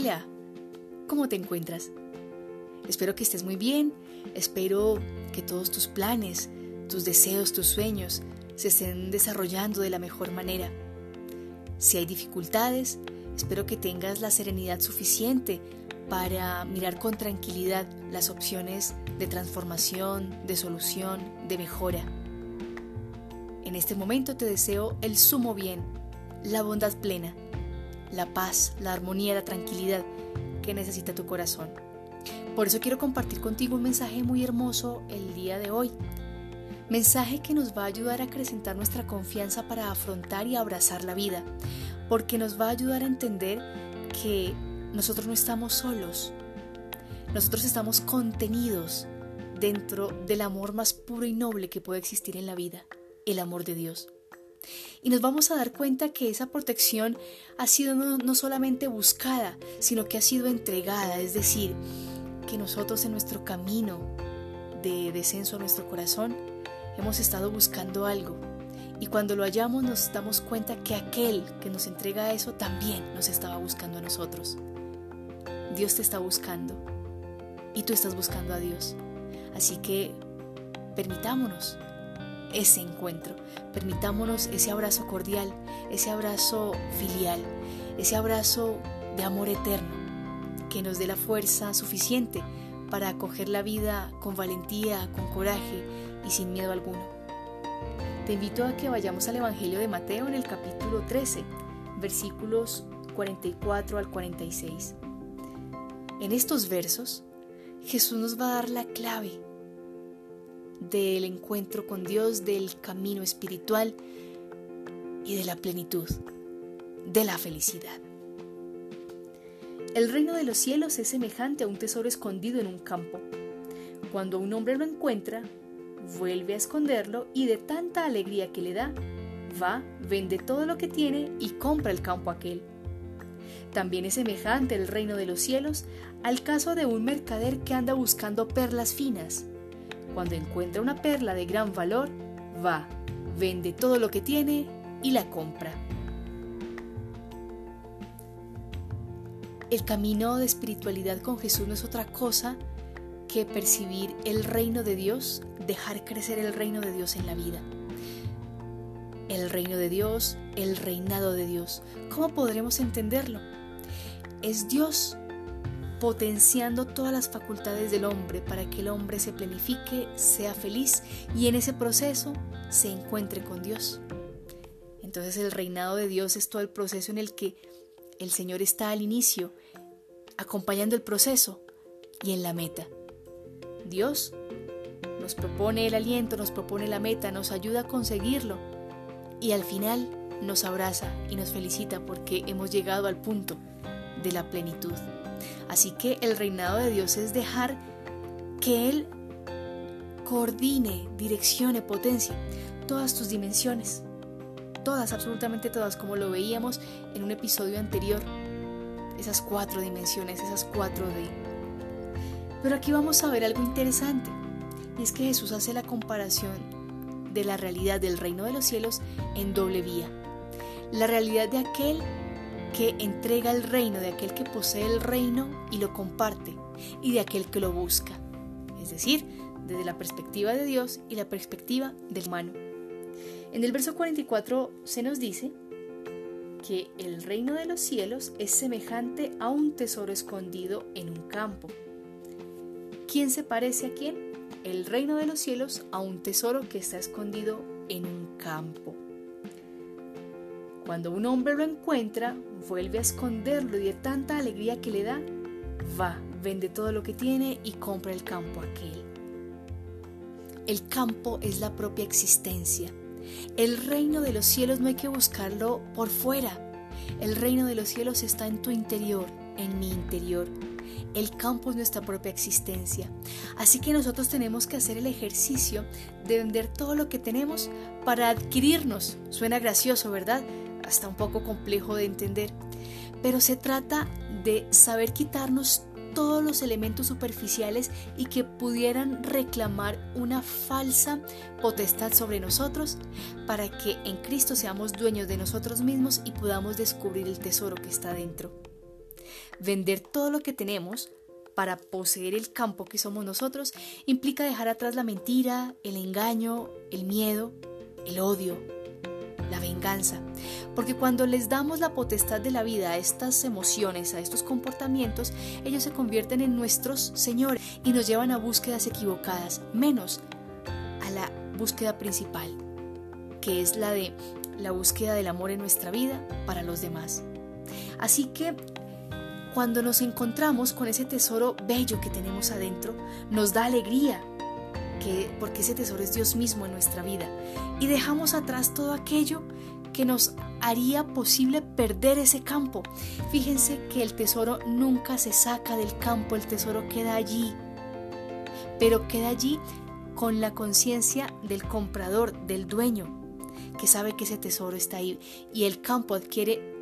Hola, ¿cómo te encuentras? Espero que estés muy bien, espero que todos tus planes, tus deseos, tus sueños se estén desarrollando de la mejor manera. Si hay dificultades, espero que tengas la serenidad suficiente para mirar con tranquilidad las opciones de transformación, de solución, de mejora. En este momento te deseo el sumo bien, la bondad plena la paz, la armonía, la tranquilidad que necesita tu corazón. Por eso quiero compartir contigo un mensaje muy hermoso el día de hoy. Mensaje que nos va a ayudar a acrecentar nuestra confianza para afrontar y abrazar la vida, porque nos va a ayudar a entender que nosotros no estamos solos, nosotros estamos contenidos dentro del amor más puro y noble que puede existir en la vida, el amor de Dios. Y nos vamos a dar cuenta que esa protección ha sido no, solamente buscada, sino que ha sido entregada, es decir, que nosotros en nuestro camino de descenso a nuestro corazón hemos estado buscando algo. Y cuando lo hallamos nos damos cuenta que aquel que nos entrega eso también nos estaba buscando a nosotros. Dios te está buscando y tú estás buscando a Dios. Así que permitámonos ese encuentro. Permitámonos ese abrazo cordial, ese abrazo filial, ese abrazo de amor eterno, que nos dé la fuerza suficiente para acoger la vida con valentía, con coraje y sin miedo alguno. Te invito a que vayamos al Evangelio de Mateo en el capítulo 13, versículos 44 al 46. En estos versos, Jesús nos va a dar la clave del encuentro con Dios, del camino espiritual y de la plenitud, de la felicidad. El reino de los cielos es semejante a un tesoro escondido en un campo. Cuando un hombre lo encuentra, vuelve a esconderlo y de tanta alegría que le da, va, vende todo lo que tiene y compra el campo aquel. También es semejante el reino de los cielos al caso de un mercader que anda buscando perlas finas cuando encuentra una perla de gran valor, va, vende todo lo que tiene y la compra. El camino de espiritualidad con Jesús no es otra cosa que percibir el reino de Dios, dejar crecer el reino de Dios en la vida. El reino de Dios, el reinado de Dios. ¿Cómo podremos entenderlo? Es Dios potenciando todas las facultades del hombre para que el hombre se planifique, sea feliz y en ese proceso se encuentre con Dios. Entonces el reinado de Dios es todo el proceso en el que el Señor está al inicio, acompañando el proceso y en la meta. Dios nos propone el aliento, nos propone la meta, nos ayuda a conseguirlo y al final nos abraza y nos felicita porque hemos llegado al punto de la plenitud. Así que el reinado de Dios es dejar que Él coordine, direccione, potencie todas tus dimensiones. Todas, absolutamente todas, como lo veíamos en un episodio anterior. Esas cuatro dimensiones, esas cuatro D. Pero aquí vamos a ver algo interesante. Y es que Jesús hace la comparación de la realidad del reino de los cielos en doble vía. La realidad de aquel que entrega el reino, de aquel que posee el reino y lo comparte, y de aquel que lo busca. Es decir, desde la perspectiva de Dios y la perspectiva del humano. En el verso 44 se nos dice que el reino de los cielos es semejante a un tesoro escondido en un campo. ¿Quién se parece a quién? El reino de los cielos a un tesoro que está escondido en un campo. Cuando un hombre lo encuentra, vuelve a esconderlo y de tanta alegría que le da, va, vende todo lo que tiene y compra el campo aquel. El campo es la propia existencia. El reino de los cielos no hay que buscarlo por fuera. El reino de los cielos está en tu interior, en mi interior. El campo es nuestra propia existencia. Así que nosotros tenemos que hacer el ejercicio de vender todo lo que tenemos para adquirirnos. Suena gracioso, ¿verdad? Hasta un poco complejo de entender, pero se trata de saber quitarnos todos los elementos superficiales y que pudieran reclamar una falsa potestad sobre nosotros para que en Cristo seamos dueños de nosotros mismos y podamos descubrir el tesoro que está dentro. Vender todo lo que tenemos para poseer el campo que somos nosotros implica dejar atrás la mentira, el engaño, el miedo, el odio, la venganza. Porque cuando les damos la potestad de la vida a estas emociones, a estos comportamientos, ellos se convierten en nuestros señores y nos llevan a búsquedas equivocadas, menos a la búsqueda principal, que es la de la búsqueda del amor en nuestra vida para los demás. Así que cuando nos encontramos con ese tesoro bello que tenemos adentro, nos da alegría, que, porque ese tesoro es Dios mismo en nuestra vida, y dejamos atrás todo aquello que nos haría posible perder ese campo. Fíjense que el tesoro nunca se saca del campo, el tesoro queda allí, pero queda allí con la conciencia del comprador, del dueño, que sabe que ese tesoro está ahí y el campo adquiere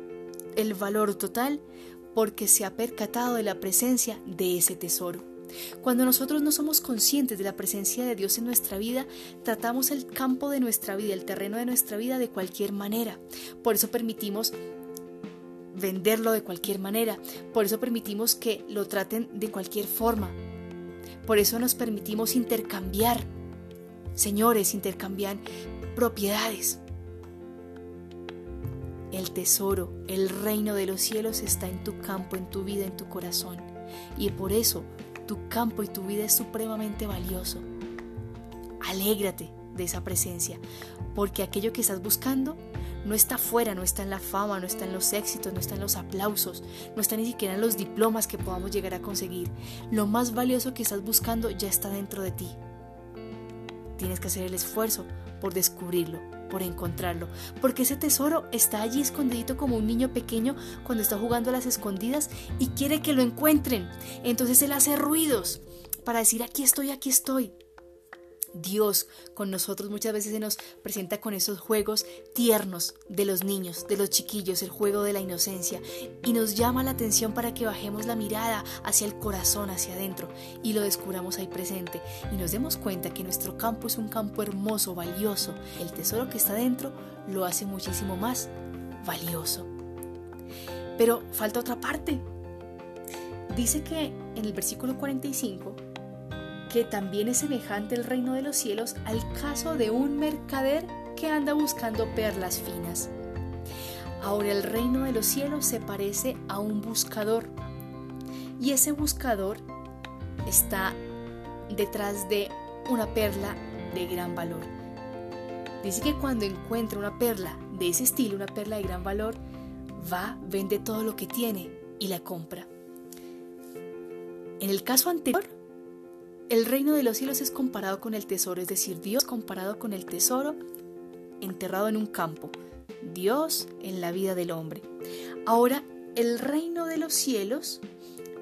el valor total porque se ha percatado de la presencia de ese tesoro. Cuando nosotros no somos conscientes de la presencia de Dios en nuestra vida, tratamos el campo de nuestra vida, el terreno de nuestra vida de cualquier manera. Por eso permitimos venderlo de cualquier manera. Por eso permitimos que lo traten de cualquier forma. Por eso nos permitimos intercambiar. Señores, intercambiar propiedades. El tesoro, el reino de los cielos está en tu campo, en tu vida, en tu corazón. Y por eso tu campo y tu vida es supremamente valioso. Alégrate de esa presencia, porque aquello que estás buscando no está afuera, no está en la fama, no está en los éxitos, no está en los aplausos, no está ni siquiera en los diplomas que podamos llegar a conseguir. Lo más valioso que estás buscando ya está dentro de ti. Tienes que hacer el esfuerzo por descubrirlo, por encontrarlo, porque ese tesoro está allí escondidito como un niño pequeño cuando está jugando a las escondidas y quiere que lo encuentren. Entonces él hace ruidos para decir aquí estoy, aquí estoy. Dios con nosotros muchas veces se nos presenta con esos juegos tiernos de los niños, de los chiquillos, el juego de la inocencia, y nos llama la atención para que bajemos la mirada hacia el corazón, hacia adentro, y lo descubramos ahí presente, y nos demos cuenta que nuestro campo es un campo hermoso, valioso. El tesoro que está dentro lo hace muchísimo más valioso. Pero falta otra parte. Dice que en el versículo 45, que también es semejante el reino de los cielos al caso de un mercader que anda buscando perlas finas. Ahora el reino de los cielos se parece a un buscador y ese buscador está detrás de una perla de gran valor. Dice que cuando encuentra una perla de ese estilo, una perla de gran valor, va, vende todo lo que tiene y la compra. En el caso anterior, el reino de los cielos es comparado con el tesoro, es decir, Dios comparado con el tesoro enterrado en un campo, Dios en la vida del hombre. Ahora, el reino de los cielos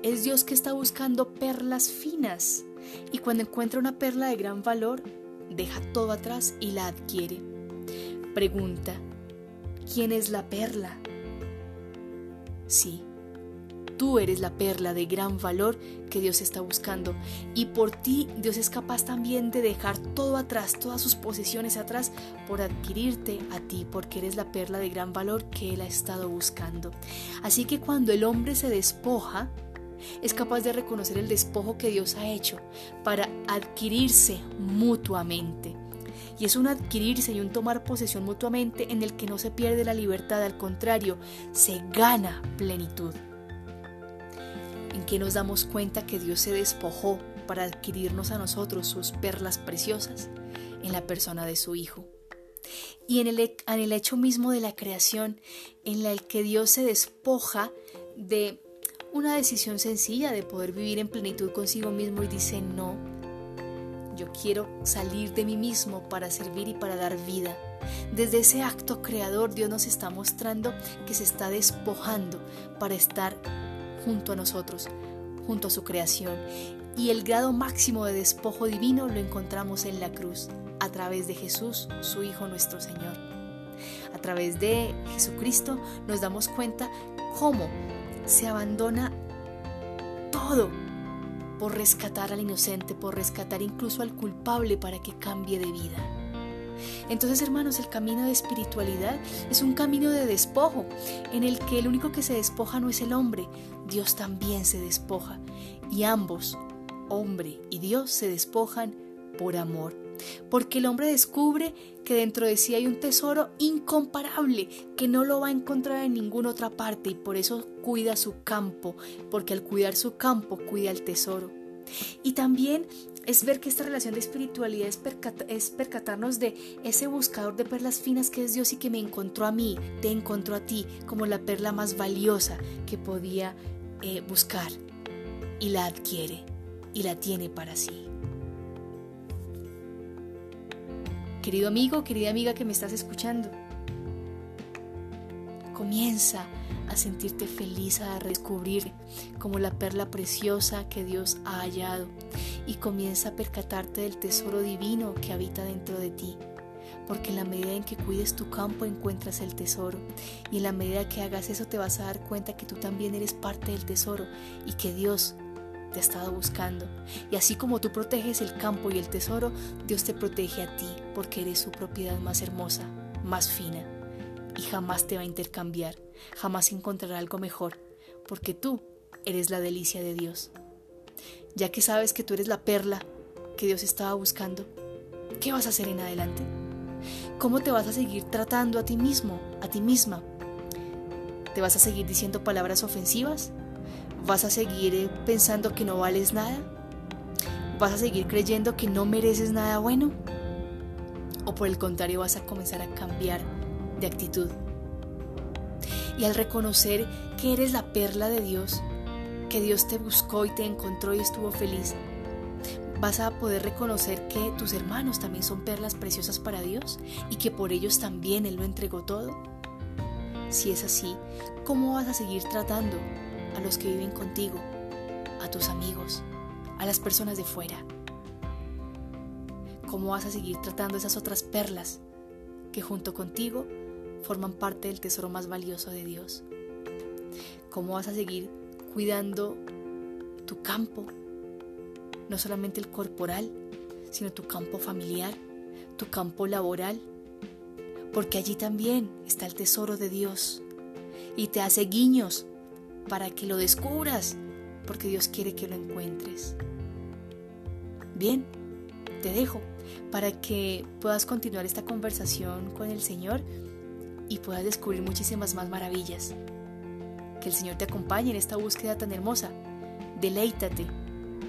es Dios que está buscando perlas finas y cuando encuentra una perla de gran valor, deja todo atrás y la adquiere. Pregunta, ¿quién es la perla? Sí, Tú eres la perla de gran valor que Dios está buscando y por ti Dios es capaz también de dejar todo atrás, todas sus posesiones atrás por adquirirte a ti porque eres la perla de gran valor que Él ha estado buscando. Así que cuando el hombre se despoja, es capaz de reconocer el despojo que Dios ha hecho para adquirirse mutuamente. Y es un adquirirse y un tomar posesión mutuamente en el que no se pierde la libertad, al contrario, se gana plenitud en que nos damos cuenta que Dios se despojó para adquirirnos a nosotros sus perlas preciosas en la persona de su Hijo. Y en el, en el hecho mismo de la creación, en el que Dios se despoja de una decisión sencilla de poder vivir en plenitud consigo mismo y dice, no, yo quiero salir de mí mismo para servir y para dar vida. Desde ese acto creador Dios nos está mostrando que se está despojando para estar junto a nosotros, junto a su creación. Y el grado máximo de despojo divino lo encontramos en la cruz, a través de Jesús, su Hijo nuestro Señor. A través de Jesucristo nos damos cuenta cómo se abandona todo por rescatar al inocente, por rescatar incluso al culpable para que cambie de vida. Entonces, hermanos, el camino de espiritualidad es un camino de despojo, en el que el único que se despoja no es el hombre, Dios también se despoja. Y ambos, hombre y Dios, se despojan por amor. Porque el hombre descubre que dentro de sí hay un tesoro incomparable que no lo va a encontrar en ninguna otra parte y por eso cuida su campo, porque al cuidar su campo cuida el tesoro. Y también es ver que esta relación de espiritualidad es, percatarnos de ese buscador de perlas finas que es Dios y que me encontró a mí, te encontró a ti como la perla más valiosa que podía eh, buscar y la adquiere y la tiene para sí. Querido amigo, querida amiga que me estás escuchando, comienza sentirte feliz, a redescubrir como la perla preciosa que Dios ha hallado y comienza a percatarte del tesoro divino que habita dentro de ti. Porque en la medida en que cuides tu campo encuentras el tesoro y en la medida que hagas eso te vas a dar cuenta que tú también eres parte del tesoro y que Dios te ha estado buscando. Y así como tú proteges el campo y el tesoro, Dios te protege a ti porque eres su propiedad más hermosa, más fina y jamás te va a intercambiar, jamás encontrará algo mejor, porque tú eres la delicia de Dios. Ya que sabes que tú eres la perla que Dios estaba buscando, ¿qué vas a hacer en adelante? ¿Cómo te vas a seguir tratando a ti mismo, a ti misma? ¿Te vas a seguir diciendo palabras ofensivas? ¿Vas a seguir eh, pensando que no vales nada? ¿Vas a seguir creyendo que no mereces nada bueno? ¿O por el contrario vas a comenzar a cambiar de actitud. Y al reconocer que eres la perla de Dios, que Dios te buscó y te encontró y estuvo feliz, vas a poder reconocer que tus hermanos también son perlas preciosas para Dios y que por ellos también Él lo entregó todo. Si es así, ¿cómo vas a seguir tratando a los que viven contigo, a tus amigos, a las personas de fuera? ¿Cómo vas a seguir tratando esas otras perlas que junto contigo forman parte del tesoro más valioso de Dios. ¿Cómo vas a seguir cuidando tu campo? No solamente el corporal, sino tu campo familiar, tu campo laboral, porque allí también está el tesoro de Dios y te hace guiños para que lo descubras, porque Dios quiere que lo encuentres. Bien, te dejo para que puedas continuar esta conversación con el Señor y puedas descubrir muchísimas más maravillas. Que el Señor te acompañe en esta búsqueda tan hermosa. Deleítate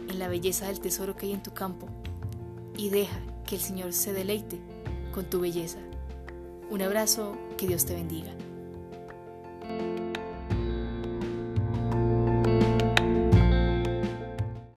en la belleza del tesoro que hay en tu campo y deja que el Señor se deleite con tu belleza. Un abrazo, que Dios te bendiga.